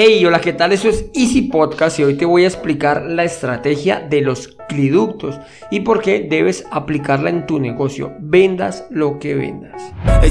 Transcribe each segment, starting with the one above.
Hey, hola, ¿qué tal? Eso es Easy Podcast y hoy te voy a explicar la estrategia de los cliductos y por qué debes aplicarla en tu negocio, vendas lo que vendas. They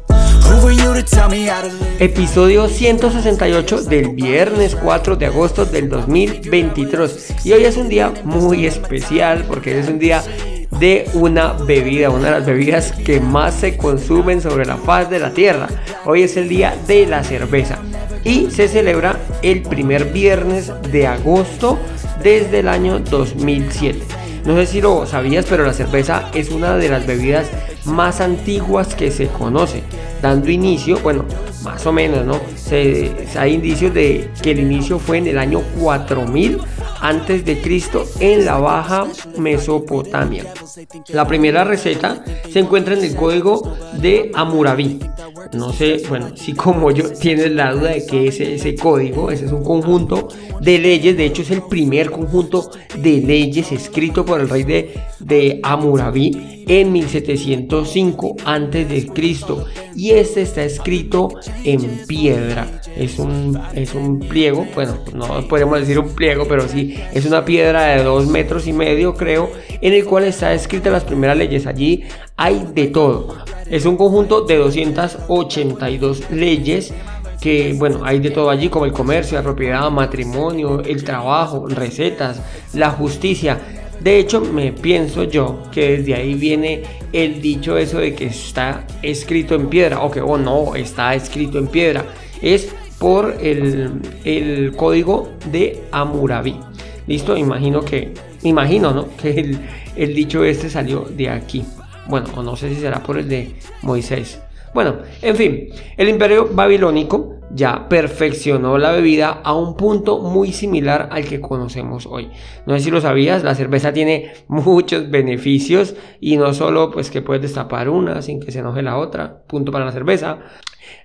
Episodio 168 del viernes 4 de agosto del 2023. Y hoy es un día muy especial porque es un día de una bebida, una de las bebidas que más se consumen sobre la faz de la tierra. Hoy es el día de la cerveza y se celebra el primer viernes de agosto desde el año 2007. No sé si lo sabías, pero la cerveza es una de las bebidas más antiguas que se conoce, dando inicio, bueno, más o menos, ¿no? Hay indicios de que el inicio fue en el año 4000 antes de Cristo en la Baja Mesopotamia. La primera receta se encuentra en el código de Hammurabi. No sé, bueno, si como yo tienes la duda de qué es ese código, ese es un conjunto de leyes, de hecho es el primer conjunto de leyes escrito por el rey de, de en 1705 antes de Cristo y este está escrito en piedra. Es un, es un pliego, bueno, no podemos decir un pliego, pero sí es una piedra de dos metros y medio, creo, en el cual está escrita las primeras leyes. Allí hay de todo. Es un conjunto de 282 leyes que bueno, hay de todo allí como el comercio, la propiedad, matrimonio, el trabajo, recetas, la justicia. De hecho, me pienso yo que desde ahí viene el dicho eso de que está escrito en piedra, o que oh, no, está escrito en piedra. Es por el, código de Amurabi. Listo, imagino que, imagino, ¿no? Que el, el dicho este salió de aquí. Bueno, o no sé si será por el de Moisés. Bueno, en fin, el imperio babilónico ya perfeccionó la bebida a un punto muy similar al que conocemos hoy. No sé si lo sabías, la cerveza tiene muchos beneficios y no solo pues que puedes destapar una sin que se enoje la otra, punto para la cerveza.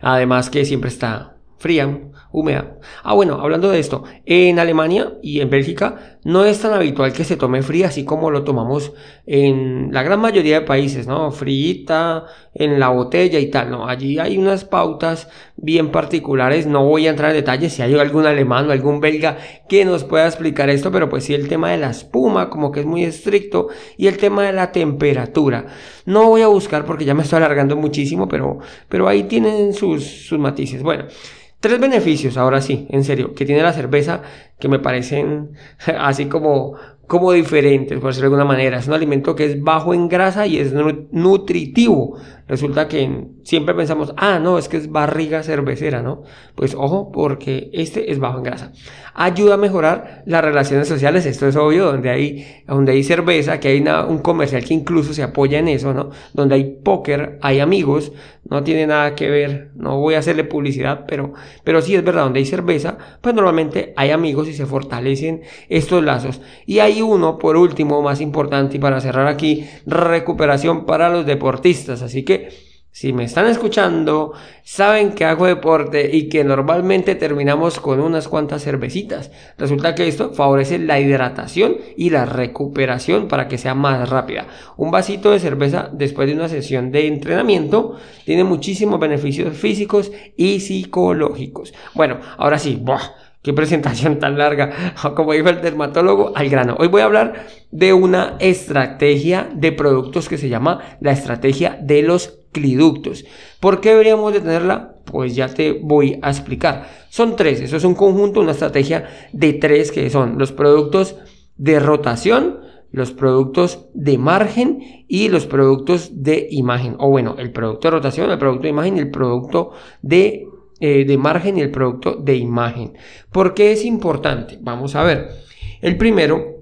Además que siempre está fría, húmeda. Ah, bueno, hablando de esto, en Alemania y en Bélgica no es tan habitual que se tome fría, así como lo tomamos en la gran mayoría de países, ¿no? Frita, en la botella y tal, ¿no? Allí hay unas pautas bien particulares, no voy a entrar en detalles si hay algún alemán o algún belga que nos pueda explicar esto, pero pues sí el tema de la espuma, como que es muy estricto, y el tema de la temperatura. No voy a buscar porque ya me estoy alargando muchísimo, pero, pero ahí tienen sus, sus matices. Bueno. Tres beneficios, ahora sí, en serio, que tiene la cerveza que me parecen así como, como diferentes, por decirlo de alguna manera. Es un alimento que es bajo en grasa y es nutritivo. Resulta que siempre pensamos, ah, no, es que es barriga cervecera, ¿no? Pues ojo, porque este es bajo en grasa. Ayuda a mejorar las relaciones sociales, esto es obvio, donde hay, donde hay cerveza, que hay un comercial que incluso se apoya en eso, ¿no? Donde hay póker, hay amigos, no tiene nada que ver, no voy a hacerle publicidad, pero, pero sí es verdad, donde hay cerveza, pues normalmente hay amigos y se fortalecen estos lazos. Y hay uno, por último, más importante, y para cerrar aquí, recuperación para los deportistas, así que si me están escuchando, saben que hago deporte y que normalmente terminamos con unas cuantas cervecitas. Resulta que esto favorece la hidratación y la recuperación para que sea más rápida. Un vasito de cerveza después de una sesión de entrenamiento tiene muchísimos beneficios físicos y psicológicos. Bueno, ahora sí, Qué presentación tan larga. Como dijo el dermatólogo, al grano. Hoy voy a hablar de una estrategia de productos que se llama la estrategia de los cliductos. ¿Por qué deberíamos de tenerla? Pues ya te voy a explicar. Son tres. Eso es un conjunto, una estrategia de tres que son los productos de rotación, los productos de margen y los productos de imagen. O bueno, el producto de rotación, el producto de imagen y el producto de eh, de margen y el producto de imagen. ¿Por qué es importante? Vamos a ver. El primero,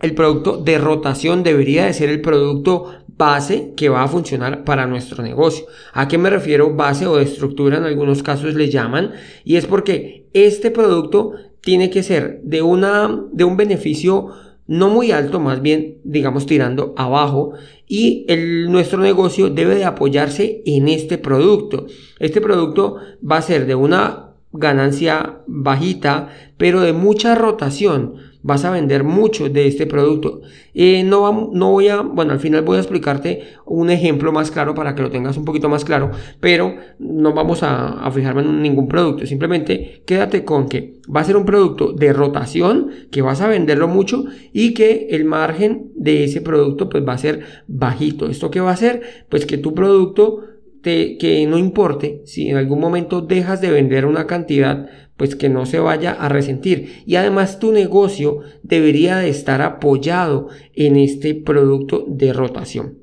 el producto de rotación debería de ser el producto base que va a funcionar para nuestro negocio. ¿A qué me refiero? Base o estructura en algunos casos le llaman y es porque este producto tiene que ser de una de un beneficio no muy alto, más bien digamos tirando abajo y el, nuestro negocio debe de apoyarse en este producto. Este producto va a ser de una ganancia bajita, pero de mucha rotación. Vas a vender mucho de este producto. Eh, no, no voy a, bueno, al final voy a explicarte un ejemplo más claro para que lo tengas un poquito más claro, pero no vamos a, fijarme en ningún producto. Simplemente quédate con que va a ser un producto de rotación, que vas a venderlo mucho y que el margen de ese producto pues va a ser bajito. ¿Esto qué va a hacer? Pues que tu producto que no importe si en algún momento dejas de vender una cantidad, pues que no se vaya a resentir. Y además tu negocio debería de estar apoyado en este producto de rotación.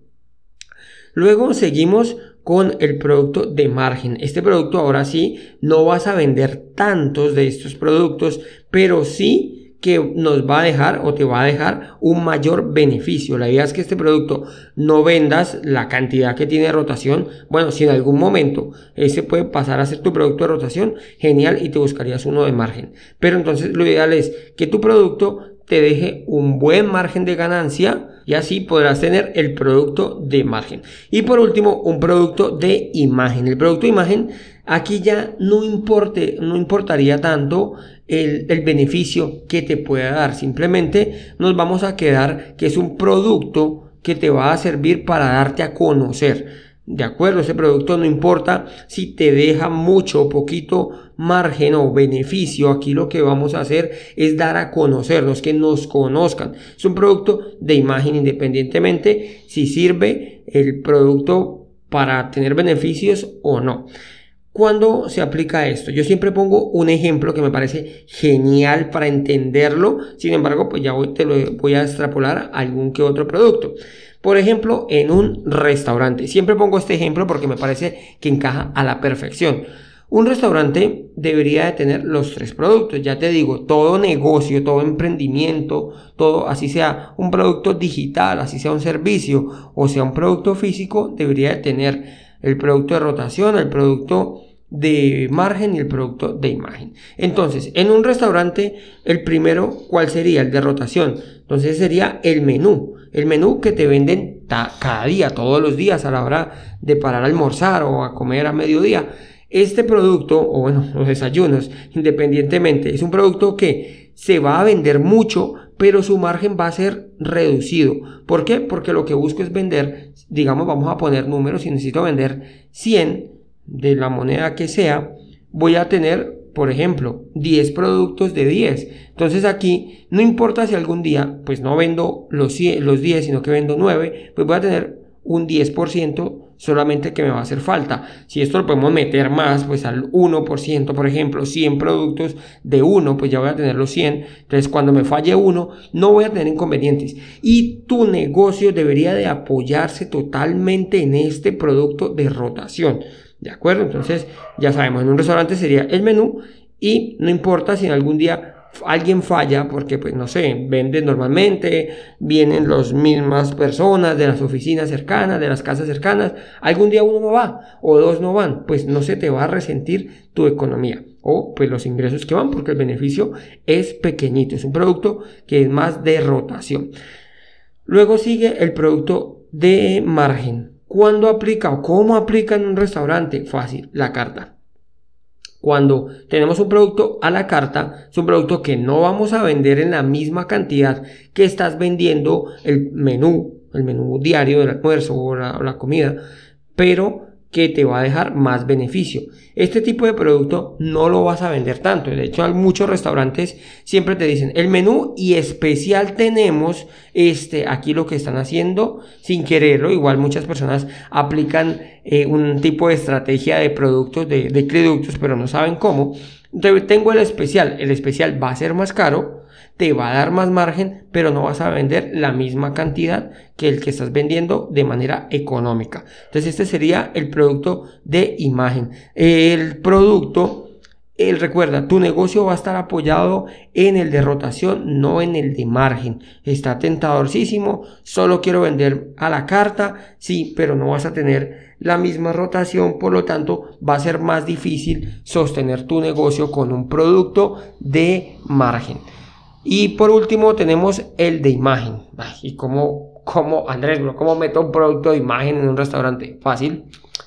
Luego seguimos con el producto de margen. Este producto ahora sí no vas a vender tantos de estos productos, pero sí que nos va a dejar o te va a dejar un mayor beneficio. La idea es que este producto no vendas la cantidad que tiene de rotación. Bueno, si en algún momento ese puede pasar a ser tu producto de rotación, genial y te buscarías uno de margen. Pero entonces lo ideal es que tu producto te deje un buen margen de ganancia y así podrás tener el producto de margen. Y por último, un producto de imagen. El producto de imagen aquí ya no importe, no importaría tanto el, beneficio que te pueda dar. Simplemente nos vamos a quedar que es un producto que te va a servir para darte a conocer. De acuerdo, ese producto no importa si te deja mucho o poquito margen o beneficio. Aquí lo que vamos a hacer es dar a conocernos, que nos conozcan. Es un producto de imagen independientemente si sirve el producto para tener beneficios o no. ¿Cuándo se aplica esto? Yo siempre pongo un ejemplo que me parece genial para entenderlo. Sin embargo, pues ya te lo voy a extrapolar a algún que otro producto. Por ejemplo, en un restaurante. Siempre pongo este ejemplo porque me parece que encaja a la perfección. Un restaurante debería de tener los tres productos. Ya te digo, todo negocio, todo emprendimiento, todo, así sea un producto digital, así sea un servicio o sea un producto físico, debería de tener el producto de rotación, el producto de margen y el producto de imagen. Entonces, en un restaurante, el primero, ¿cuál sería? El de rotación. Entonces sería el menú. El menú que te venden cada día, todos los días, a la hora de parar a almorzar o a comer a mediodía. Este producto, o bueno, los desayunos, independientemente, es un producto que se va a vender mucho, pero su margen va a ser reducido. ¿Por qué? Porque lo que busco es vender, digamos, vamos a poner números, si necesito vender 100 de la moneda que sea, voy a tener por ejemplo, 10 productos de 10. Entonces aquí no importa si algún día pues no vendo los, los 10, sino que vendo 9, pues voy a tener un 10% solamente que me va a hacer falta. Si esto lo podemos meter más, pues al 1%, por ejemplo, 100 productos de 1, pues ya voy a tener los 100. Entonces cuando me falle uno, no voy a tener inconvenientes. Y tu negocio debería de apoyarse totalmente en este producto de rotación. ¿De acuerdo? Entonces, ya sabemos, en un restaurante sería el menú y no importa si en algún día alguien falla porque pues no sé, vende normalmente, vienen las mismas personas de las oficinas cercanas, de las casas cercanas, algún día uno no va o dos no van, pues no se te va a resentir tu economía o pues los ingresos que van porque el beneficio es pequeñito, es un producto que es más de rotación. Luego sigue el producto de margen. ¿Cuándo aplica o cómo aplica en un restaurante? Fácil, la carta. Cuando tenemos un producto a la carta, es un producto que no vamos a vender en la misma cantidad que estás vendiendo el menú, el menú diario del almuerzo o la, o la comida, pero que te va a dejar más beneficio. Este tipo de producto no lo vas a vender tanto. De hecho, muchos restaurantes siempre te dicen el menú y especial tenemos este aquí lo que están haciendo sin quererlo. Igual muchas personas aplican eh, un tipo de estrategia de productos, de, de productos, pero no saben cómo. Tengo el especial. El especial va a ser más caro te va a dar más margen, pero no vas a vender la misma cantidad que el que estás vendiendo de manera económica. Entonces este sería el producto de imagen. El producto él recuerda, tu negocio va a estar apoyado en el de rotación, no en el de margen. Está tentadorcísimo, solo quiero vender a la carta, sí, pero no vas a tener la misma rotación, por lo tanto va a ser más difícil sostener tu negocio con un producto de margen. Y por último tenemos el de imagen. ¿Y cómo, cómo Andrés, cómo meto un producto de imagen en un restaurante? Fácil,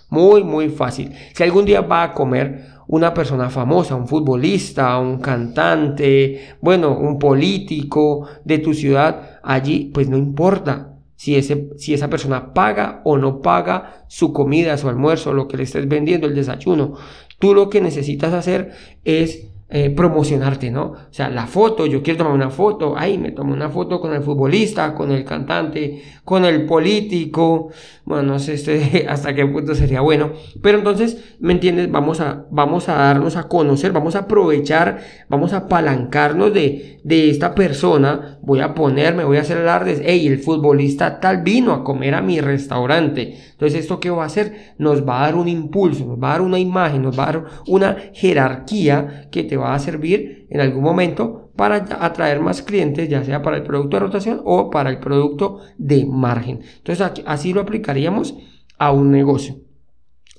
muy, muy fácil. Si algún día va a comer una persona famosa, un futbolista, un cantante, bueno, un político de tu ciudad, allí pues no importa si, ese, si esa persona paga o no paga su comida, su almuerzo, lo que le estés vendiendo, el desayuno. Tú lo que necesitas hacer es eh, promocionarte, ¿no? O sea, la foto, yo quiero tomar una foto, ay, me tomo una foto con el futbolista, con el cantante, con el político, bueno, no sé hasta qué punto sería bueno, pero entonces, ¿me entiendes? Vamos a, vamos a darnos a conocer, vamos a aprovechar, vamos a apalancarnos de, de esta persona, voy a ponerme, voy a hacer alardes, hey, el futbolista tal vino a comer a mi restaurante, entonces, ¿esto qué va a hacer? Nos va a dar un impulso, nos va a dar una imagen, nos va a dar una jerarquía que te va a servir en algún momento para atraer más clientes, ya sea para el producto de rotación o para el producto de margen. Entonces así lo aplicaríamos a un negocio.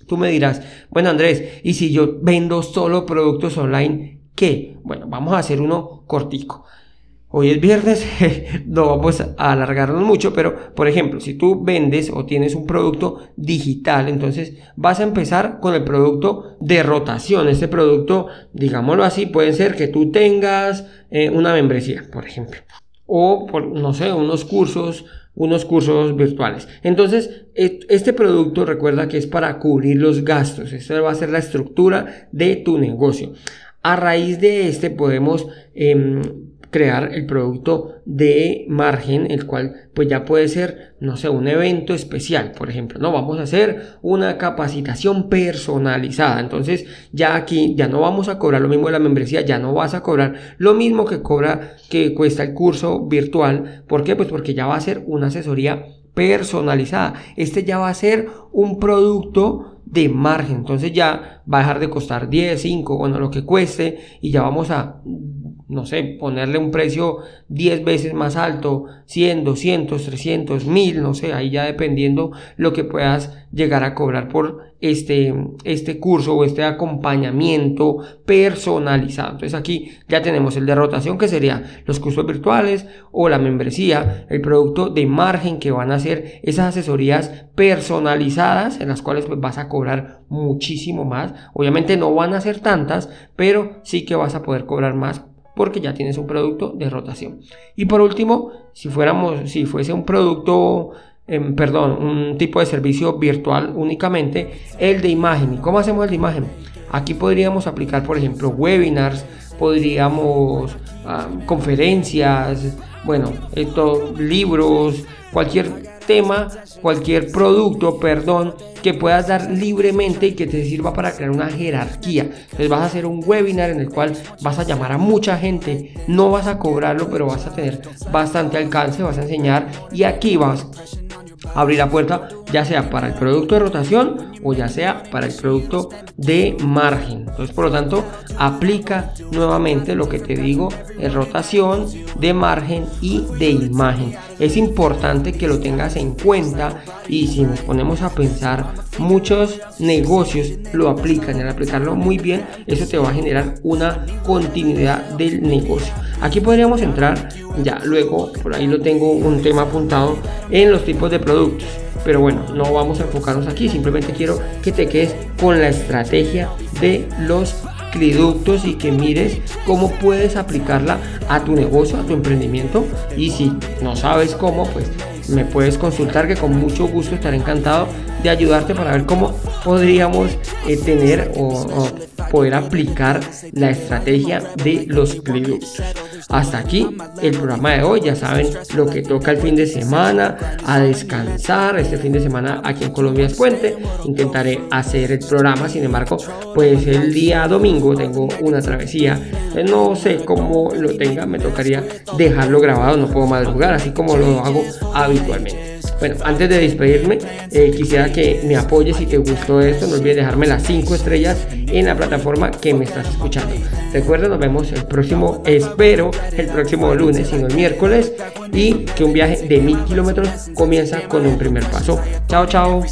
Tú me dirás, bueno Andrés, ¿y si yo vendo solo productos online, qué? Bueno, vamos a hacer uno cortico. Hoy es viernes, no vamos a alargarnos mucho, pero por ejemplo, si tú vendes o tienes un producto digital, entonces vas a empezar con el producto de rotación. Este producto, digámoslo así, puede ser que tú tengas eh, una membresía, por ejemplo, o por, no sé, unos cursos, unos cursos virtuales. Entonces, este producto recuerda que es para cubrir los gastos. Esta va a ser la estructura de tu negocio. A raíz de este podemos em, crear el producto de margen, el cual pues ya puede ser, no sé, un evento especial, por ejemplo, no vamos a hacer una capacitación personalizada, entonces ya aquí ya no vamos a cobrar lo mismo de la membresía, ya no vas a cobrar lo mismo que cobra que cuesta el curso virtual, ¿por qué? Pues porque ya va a ser una asesoría personalizada. Este ya va a ser un producto de margen. Entonces ya va a dejar de costar 10, 5, bueno, lo que cueste y ya vamos a no sé, ponerle un precio 10 veces más alto, 100, 200, 300, 1000, no sé, ahí ya dependiendo lo que puedas llegar a cobrar por este, este curso o este acompañamiento personalizado. Entonces aquí ya tenemos el de rotación que sería los cursos virtuales o la membresía, el producto de margen que van a ser esas asesorías personalizadas en las cuales pues, vas a cobrar muchísimo más. Obviamente no van a ser tantas, pero sí que vas a poder cobrar más porque ya tienes un producto de rotación. Y por último, si fuéramos, si fuese un producto, em, perdón, un tipo de servicio virtual únicamente, el de imagen. ¿Y cómo hacemos el de imagen? Aquí podríamos aplicar, por ejemplo, webinars, podríamos ah, conferencias, bueno, estos libros, cualquier tema, cualquier producto, perdón, que puedas dar libremente y que te sirva para crear una jerarquía. Entonces vas a hacer un webinar en el cual vas a llamar a mucha gente, no vas a cobrarlo, pero vas a tener bastante alcance, vas a enseñar y aquí vas abrir la puerta ya sea para el producto de rotación o ya sea para el producto de margen. Entonces, por lo tanto, aplica nuevamente lo que te digo de rotación, de margen y de imagen. Es importante que lo tengas en cuenta y si nos ponemos a pensar, muchos negocios lo aplican. Al aplicarlo muy bien, eso te va a generar una continuidad del negocio. Aquí podríamos entrar, ya luego por ahí lo tengo un tema apuntado en los tipos de productos. Pero bueno, no vamos a enfocarnos aquí, simplemente quiero que te quedes con la estrategia de los cliductos y que mires cómo puedes aplicarla a tu negocio, a tu emprendimiento. Y si no sabes cómo, pues me puedes consultar que con mucho gusto estaré encantado de ayudarte para ver cómo podríamos eh, tener o, poder aplicar la estrategia de los cliductos. Hasta aquí el programa de hoy. Ya saben lo que toca el fin de semana, a descansar. Este fin de semana aquí en Colombia es puente. Intentaré hacer el programa. Sin embargo, pues el día domingo tengo una travesía. No sé cómo lo tenga. Me tocaría dejarlo grabado. No puedo madrugar así como lo hago habitualmente. Bueno, antes de despedirme, eh, quisiera que me apoyes si te gustó esto. No olvides dejarme las 5 estrellas en la plataforma que me estás escuchando. Recuerda, nos vemos el próximo, espero, el próximo lunes, sino el miércoles. Y que un viaje de mil kilómetros comienza con un primer paso. Chao, chao.